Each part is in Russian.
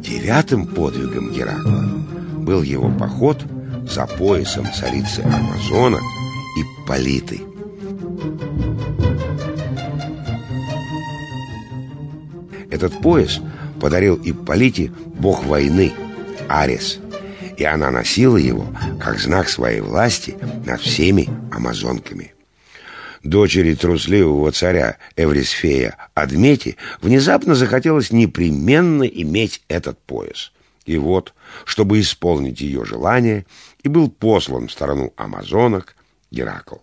Девятым подвигом Геракла был его поход за поясом царицы Амазона и Политы. Этот пояс подарил Ипполите бог войны Арес, и она носила его как знак своей власти над всеми амазонками. Дочери трусливого царя Эврисфея Адмете внезапно захотелось непременно иметь этот пояс. И вот, чтобы исполнить ее желание, и был послан в сторону амазонок Геракл.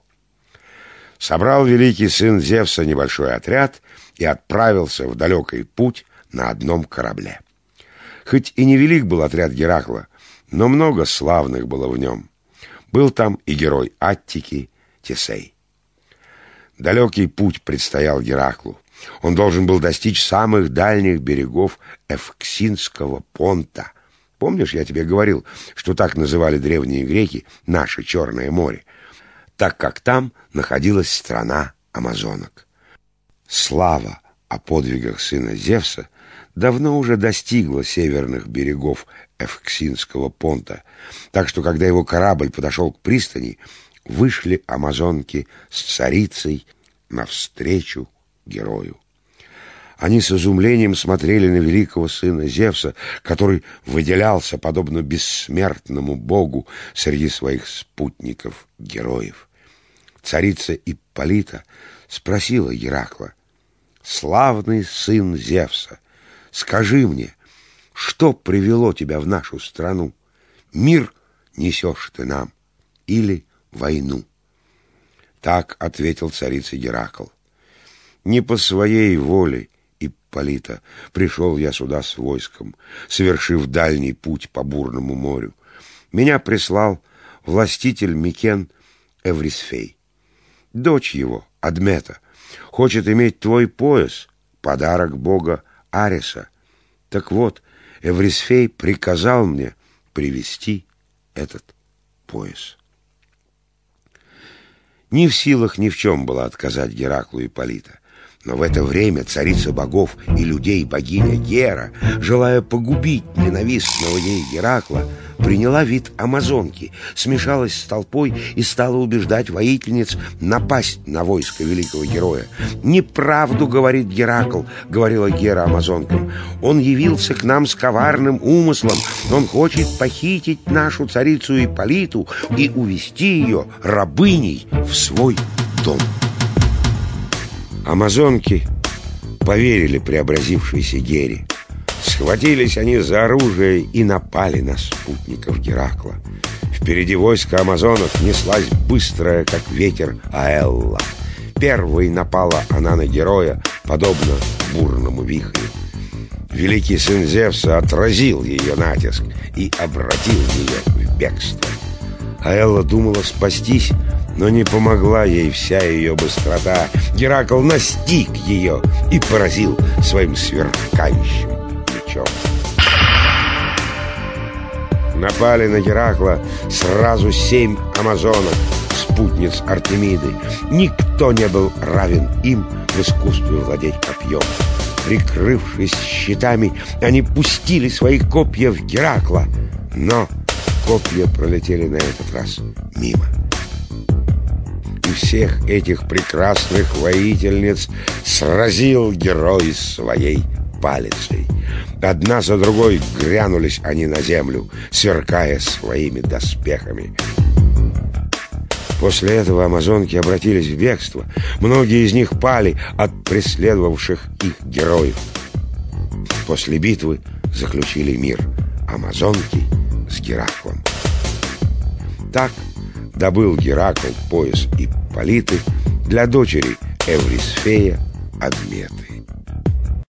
Собрал великий сын Зевса небольшой отряд и отправился в далекий путь на одном корабле. Хоть и невелик был отряд Геракла, но много славных было в нем. Был там и герой Аттики Тесей. Далекий путь предстоял Гераклу. Он должен был достичь самых дальних берегов Эвксинского понта. Помнишь, я тебе говорил, что так называли древние греки наше Черное море, так как там находилась страна амазонок. Слава о подвигах сына Зевса давно уже достигла северных берегов Эвксинского понта, так что, когда его корабль подошел к пристани, вышли амазонки с царицей навстречу герою. Они с изумлением смотрели на великого сына Зевса, который выделялся, подобно бессмертному богу, среди своих спутников-героев. Царица Ипполита спросила Геракла, «Славный сын Зевса, скажи мне, что привело тебя в нашу страну? Мир несешь ты нам или войну?» Так ответил царица Геракл. «Не по своей воле, Ипполита, пришел я сюда с войском, совершив дальний путь по бурному морю. Меня прислал властитель Микен Эврисфей. Дочь его, Адмета, хочет иметь твой пояс, подарок бога Ареса. Так вот, Эврисфей приказал мне привести этот пояс. Не в силах ни в чем было отказать Гераклу и Полита. Но в это время царица богов и людей богиня Гера, желая погубить ненавистного ей Геракла, приняла вид амазонки, смешалась с толпой и стала убеждать воительниц напасть на войско великого героя. «Неправду, — говорит Геракл, — говорила Гера амазонкам, — он явился к нам с коварным умыслом, он хочет похитить нашу царицу Ипполиту и увести ее рабыней в свой дом». Амазонки поверили преобразившейся Гере. Схватились они за оружие и напали на спутников Геракла. Впереди войска амазонов неслась быстрая, как ветер, Аэлла. Первой напала она на героя, подобно бурному вихрю. Великий сын Зевса отразил ее натиск и обратил ее в бегство. Аэлла думала спастись, но не помогла ей вся ее быстрота. Геракл настиг ее и поразил своим сверкающим мечом. Напали на Геракла сразу семь амазонок, спутниц Артемиды. Никто не был равен им в искусстве владеть копьем. Прикрывшись щитами, они пустили свои копья в Геракла, но копья пролетели на этот раз мимо всех этих прекрасных воительниц сразил герой своей палицей. Одна за другой грянулись они на землю, сверкая своими доспехами. После этого амазонки обратились в бегство. Многие из них пали от преследовавших их героев. После битвы заключили мир амазонки с Гераклом. Так добыл Геракл пояс и политы для дочери Эврисфея Адметы.